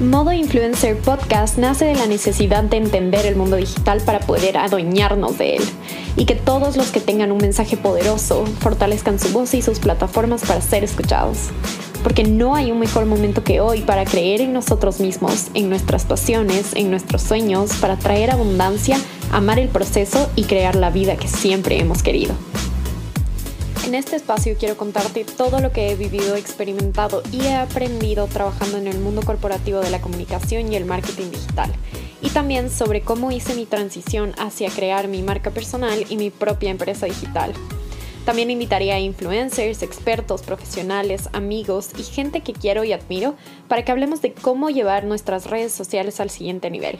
Modo Influencer Podcast nace de la necesidad de entender el mundo digital para poder adueñarnos de él y que todos los que tengan un mensaje poderoso fortalezcan su voz y sus plataformas para ser escuchados. Porque no hay un mejor momento que hoy para creer en nosotros mismos, en nuestras pasiones, en nuestros sueños, para traer abundancia, amar el proceso y crear la vida que siempre hemos querido. En este espacio quiero contarte todo lo que he vivido, experimentado y he aprendido trabajando en el mundo corporativo de la comunicación y el marketing digital. Y también sobre cómo hice mi transición hacia crear mi marca personal y mi propia empresa digital. También invitaría a influencers, expertos, profesionales, amigos y gente que quiero y admiro para que hablemos de cómo llevar nuestras redes sociales al siguiente nivel.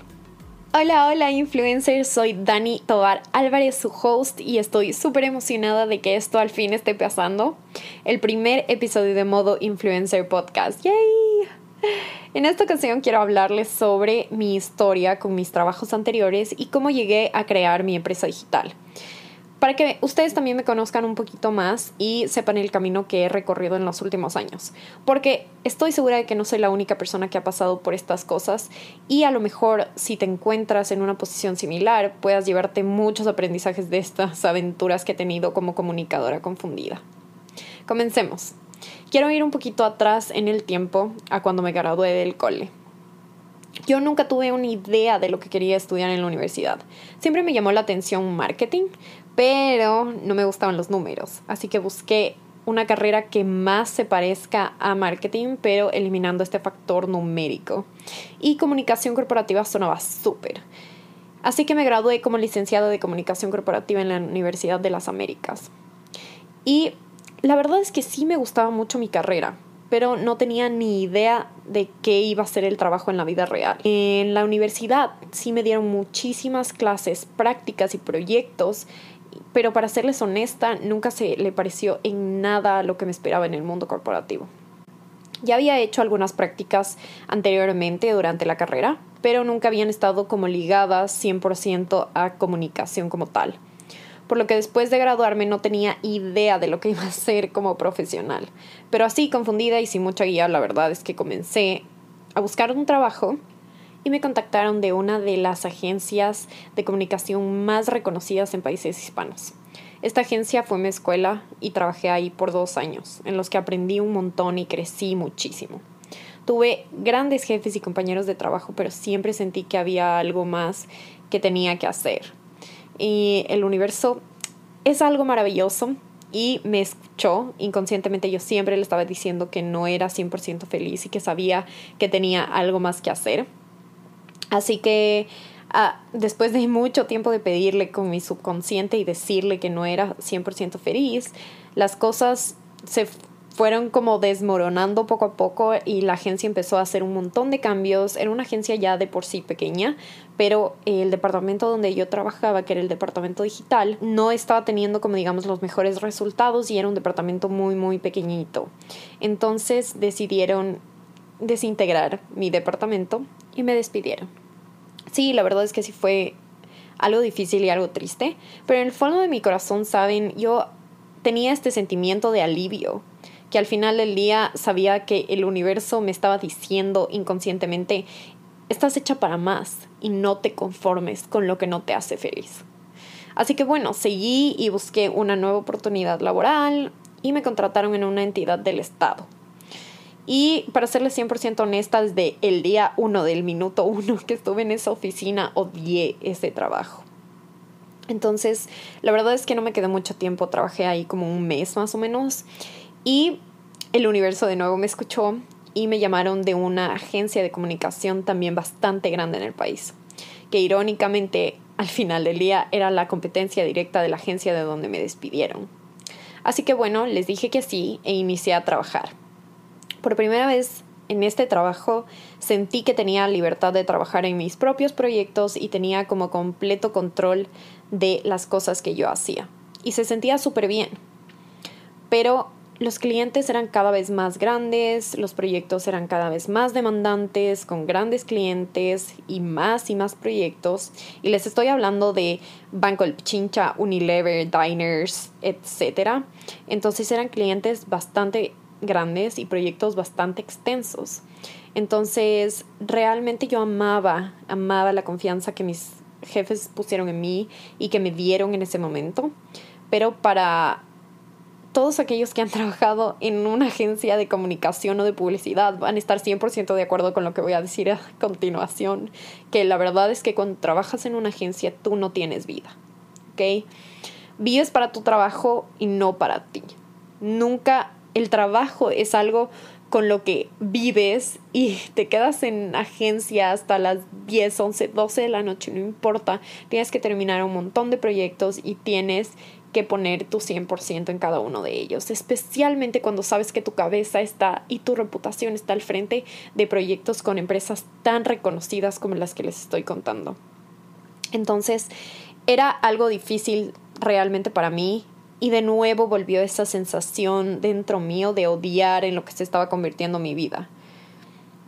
Hola, hola influencers, soy Dani Tobar Álvarez, su host, y estoy súper emocionada de que esto al fin esté pasando. El primer episodio de modo influencer podcast. ¡Yay! En esta ocasión quiero hablarles sobre mi historia con mis trabajos anteriores y cómo llegué a crear mi empresa digital para que ustedes también me conozcan un poquito más y sepan el camino que he recorrido en los últimos años. Porque estoy segura de que no soy la única persona que ha pasado por estas cosas y a lo mejor si te encuentras en una posición similar puedas llevarte muchos aprendizajes de estas aventuras que he tenido como comunicadora confundida. Comencemos. Quiero ir un poquito atrás en el tiempo a cuando me gradué del cole. Yo nunca tuve una idea de lo que quería estudiar en la universidad. Siempre me llamó la atención marketing, pero no me gustaban los números, así que busqué una carrera que más se parezca a marketing, pero eliminando este factor numérico. Y comunicación corporativa sonaba súper. Así que me gradué como licenciada de comunicación corporativa en la Universidad de las Américas. Y la verdad es que sí me gustaba mucho mi carrera, pero no tenía ni idea de qué iba a ser el trabajo en la vida real. En la universidad sí me dieron muchísimas clases, prácticas y proyectos pero para serles honesta, nunca se le pareció en nada lo que me esperaba en el mundo corporativo. Ya había hecho algunas prácticas anteriormente durante la carrera, pero nunca habían estado como ligadas 100% a comunicación como tal. Por lo que después de graduarme no tenía idea de lo que iba a ser como profesional. Pero así, confundida y sin mucha guía, la verdad es que comencé a buscar un trabajo y me contactaron de una de las agencias de comunicación más reconocidas en países hispanos. Esta agencia fue mi escuela y trabajé ahí por dos años, en los que aprendí un montón y crecí muchísimo. Tuve grandes jefes y compañeros de trabajo, pero siempre sentí que había algo más que tenía que hacer. Y el universo es algo maravilloso y me escuchó. Inconscientemente yo siempre le estaba diciendo que no era 100% feliz y que sabía que tenía algo más que hacer Así que ah, después de mucho tiempo de pedirle con mi subconsciente y decirle que no era 100% feliz, las cosas se fueron como desmoronando poco a poco y la agencia empezó a hacer un montón de cambios. Era una agencia ya de por sí pequeña, pero el departamento donde yo trabajaba, que era el departamento digital, no estaba teniendo como digamos los mejores resultados y era un departamento muy muy pequeñito. Entonces decidieron desintegrar mi departamento y me despidieron. Sí, la verdad es que sí fue algo difícil y algo triste, pero en el fondo de mi corazón, saben, yo tenía este sentimiento de alivio, que al final del día sabía que el universo me estaba diciendo inconscientemente, estás hecha para más y no te conformes con lo que no te hace feliz. Así que bueno, seguí y busqué una nueva oportunidad laboral y me contrataron en una entidad del Estado. Y para serles 100% honesta, desde el día 1 del minuto 1 que estuve en esa oficina, odié ese trabajo. Entonces, la verdad es que no me quedé mucho tiempo, trabajé ahí como un mes más o menos. Y el universo de nuevo me escuchó y me llamaron de una agencia de comunicación también bastante grande en el país, que irónicamente al final del día era la competencia directa de la agencia de donde me despidieron. Así que bueno, les dije que sí e inicié a trabajar por primera vez en este trabajo sentí que tenía libertad de trabajar en mis propios proyectos y tenía como completo control de las cosas que yo hacía. Y se sentía súper bien. Pero los clientes eran cada vez más grandes, los proyectos eran cada vez más demandantes, con grandes clientes y más y más proyectos. Y les estoy hablando de Banco El Pichincha, Unilever, Diners, etc. Entonces eran clientes bastante grandes y proyectos bastante extensos. Entonces, realmente yo amaba, amaba la confianza que mis jefes pusieron en mí y que me dieron en ese momento. Pero para todos aquellos que han trabajado en una agencia de comunicación o de publicidad van a estar 100% de acuerdo con lo que voy a decir a continuación, que la verdad es que cuando trabajas en una agencia tú no tienes vida, ¿ok? Vives para tu trabajo y no para ti. Nunca el trabajo es algo con lo que vives y te quedas en agencia hasta las 10, 11, 12 de la noche, no importa, tienes que terminar un montón de proyectos y tienes que poner tu 100% en cada uno de ellos, especialmente cuando sabes que tu cabeza está y tu reputación está al frente de proyectos con empresas tan reconocidas como las que les estoy contando. Entonces, era algo difícil realmente para mí y de nuevo volvió esa sensación dentro mío de odiar en lo que se estaba convirtiendo mi vida.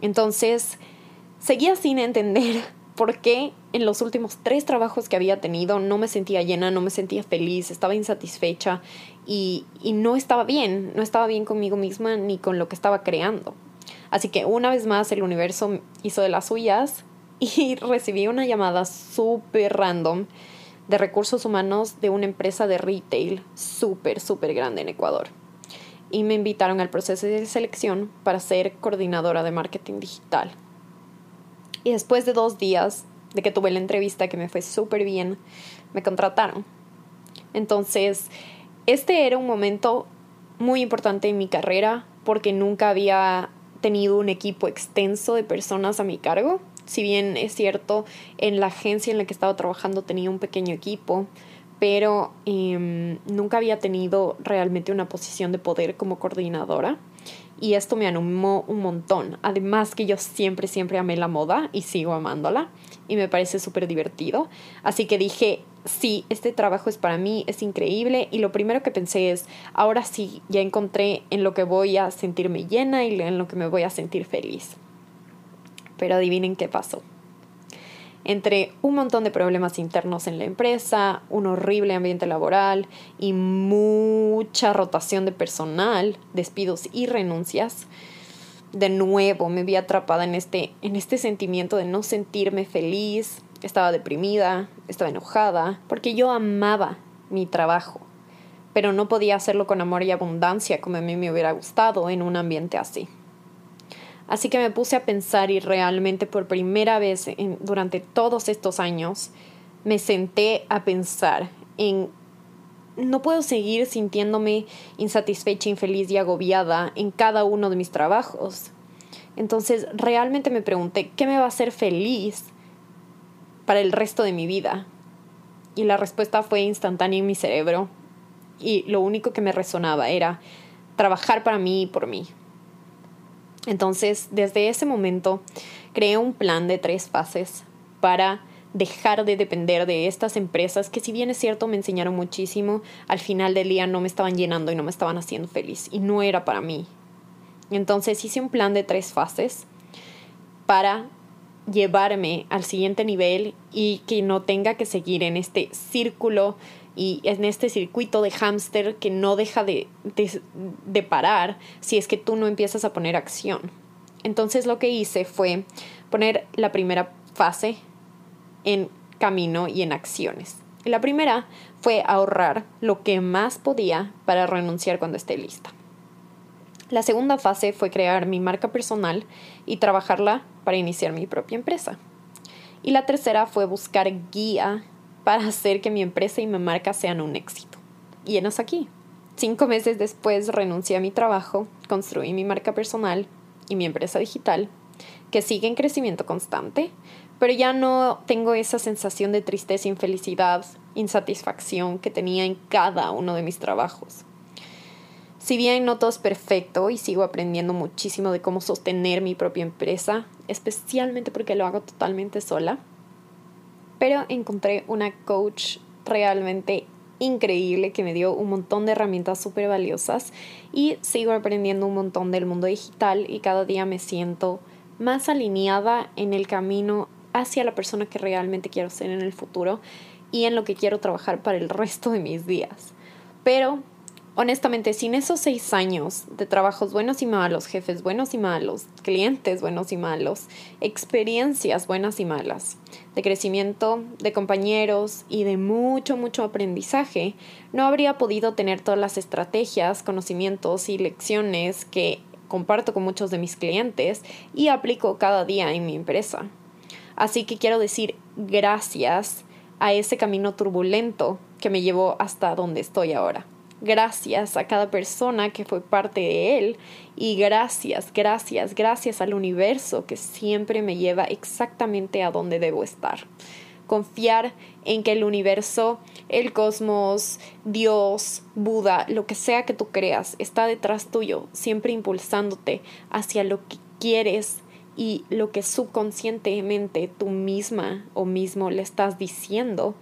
Entonces, seguía sin entender por qué en los últimos tres trabajos que había tenido no me sentía llena, no me sentía feliz, estaba insatisfecha y, y no estaba bien, no estaba bien conmigo misma ni con lo que estaba creando. Así que una vez más el universo hizo de las suyas y recibí una llamada súper random de recursos humanos de una empresa de retail súper, súper grande en Ecuador. Y me invitaron al proceso de selección para ser coordinadora de marketing digital. Y después de dos días de que tuve la entrevista, que me fue súper bien, me contrataron. Entonces, este era un momento muy importante en mi carrera porque nunca había tenido un equipo extenso de personas a mi cargo. Si bien es cierto, en la agencia en la que estaba trabajando tenía un pequeño equipo, pero em, nunca había tenido realmente una posición de poder como coordinadora y esto me animó un montón. Además que yo siempre, siempre amé la moda y sigo amándola y me parece súper divertido. Así que dije, sí, este trabajo es para mí, es increíble y lo primero que pensé es, ahora sí, ya encontré en lo que voy a sentirme llena y en lo que me voy a sentir feliz. Pero adivinen qué pasó entre un montón de problemas internos en la empresa, un horrible ambiente laboral y mucha rotación de personal, despidos y renuncias, de nuevo me vi atrapada en este, en este sentimiento de no sentirme feliz, estaba deprimida, estaba enojada, porque yo amaba mi trabajo, pero no podía hacerlo con amor y abundancia como a mí me hubiera gustado en un ambiente así. Así que me puse a pensar y realmente por primera vez durante todos estos años me senté a pensar en no puedo seguir sintiéndome insatisfecha, infeliz y agobiada en cada uno de mis trabajos. Entonces realmente me pregunté, ¿qué me va a hacer feliz para el resto de mi vida? Y la respuesta fue instantánea en mi cerebro. Y lo único que me resonaba era trabajar para mí y por mí. Entonces, desde ese momento, creé un plan de tres fases para dejar de depender de estas empresas que si bien es cierto me enseñaron muchísimo, al final del día no me estaban llenando y no me estaban haciendo feliz y no era para mí. Entonces hice un plan de tres fases para llevarme al siguiente nivel y que no tenga que seguir en este círculo y en este circuito de hámster que no deja de, de, parar si es que tú no empiezas a poner acción. Entonces lo que hice fue poner la primera fase en camino y en acciones. La primera fue ahorrar lo que más podía para renunciar cuando esté lista. La segunda fase fue crear mi marca personal y trabajarla para iniciar mi propia empresa. Y la tercera fue buscar guía para hacer que mi empresa y mi marca sean un éxito. Y enos aquí. Cinco meses después renuncié a mi trabajo, construí mi marca personal y mi empresa digital, que sigue en crecimiento constante, pero ya no tengo esa sensación de tristeza, infelicidad, insatisfacción que tenía en cada uno de mis trabajos. Si bien no todo es perfecto y sigo aprendiendo muchísimo de cómo sostener mi propia empresa, especialmente porque lo hago totalmente sola, pero encontré una coach realmente increíble que me dio un montón de herramientas súper valiosas y sigo aprendiendo un montón del mundo digital y cada día me siento más alineada en el camino hacia la persona que realmente quiero ser en el futuro y en lo que quiero trabajar para el resto de mis días. Pero honestamente, sin esos seis años de trabajos buenos y malos, jefes buenos y malos, clientes buenos y malos, experiencias buenas y malas, de crecimiento, de compañeros y de mucho, mucho aprendizaje, no habría podido tener todas las estrategias, conocimientos y lecciones que comparto con muchos de mis clientes y aplico cada día en mi empresa. Así que quiero decir gracias a ese camino turbulento que me llevó hasta donde estoy ahora gracias a cada persona que fue parte de él y gracias, gracias, gracias al universo que siempre me lleva exactamente a donde debo estar. Confiar en que el universo, el cosmos, Dios, Buda, lo que sea que tú creas, está detrás tuyo, siempre impulsándote hacia lo que quieres y lo que subconscientemente tú misma o mismo le estás diciendo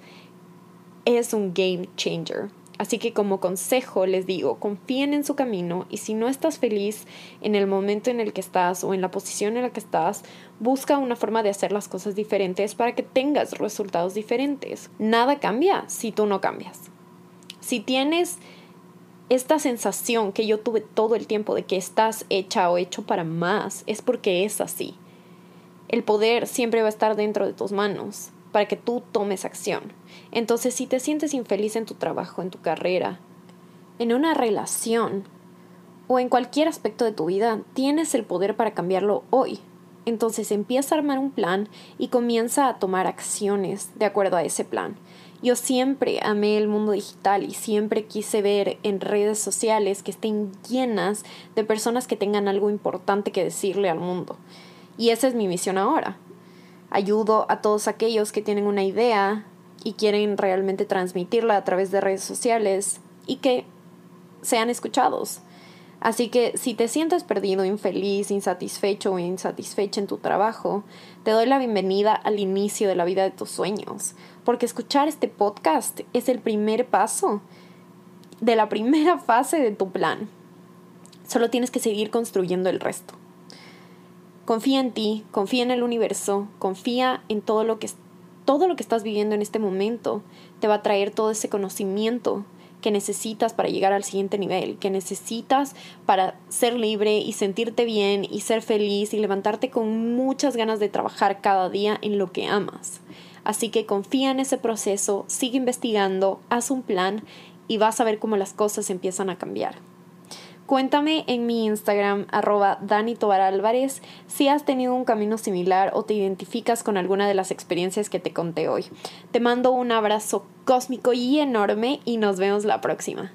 es un game changer. Así que como consejo les digo, confíen en su camino y si no estás feliz en el momento en el que estás o en la posición en la que estás, busca una forma de hacer las cosas diferentes para que tengas resultados diferentes. Nada cambia si tú no cambias. Si tienes esta sensación que yo tuve todo el tiempo de que estás hecha o hecho para más, es porque es así. El poder siempre va a estar dentro de tus manos para que tú tomes acción. Entonces, si te sientes infeliz en tu trabajo, en tu carrera, en una relación o en cualquier aspecto de tu vida, tienes el poder para cambiarlo hoy. Entonces empieza a armar un plan y comienza a tomar acciones de acuerdo a ese plan. Yo siempre amé el mundo digital y siempre quise ver en redes sociales que estén llenas de personas que tengan algo importante que decirle al mundo. Y esa es mi misión ahora ayudo a todos aquellos que tienen una idea y quieren realmente transmitirla a través de redes sociales y que sean escuchados. Así que si te sientes perdido, infeliz, insatisfecho o insatisfecha en tu trabajo, te doy la bienvenida al inicio de la vida de tus sueños, porque escuchar este podcast es el primer paso de la primera fase de tu plan. Solo tienes que seguir construyendo el resto. Confía en ti, confía en el universo, confía en todo lo que todo lo que estás viviendo en este momento te va a traer todo ese conocimiento que necesitas para llegar al siguiente nivel, que necesitas para ser libre y sentirte bien y ser feliz y levantarte con muchas ganas de trabajar cada día en lo que amas. Así que confía en ese proceso, sigue investigando, haz un plan y vas a ver cómo las cosas empiezan a cambiar. Cuéntame en mi Instagram arroba Dani Tobar Álvarez si has tenido un camino similar o te identificas con alguna de las experiencias que te conté hoy. Te mando un abrazo cósmico y enorme y nos vemos la próxima.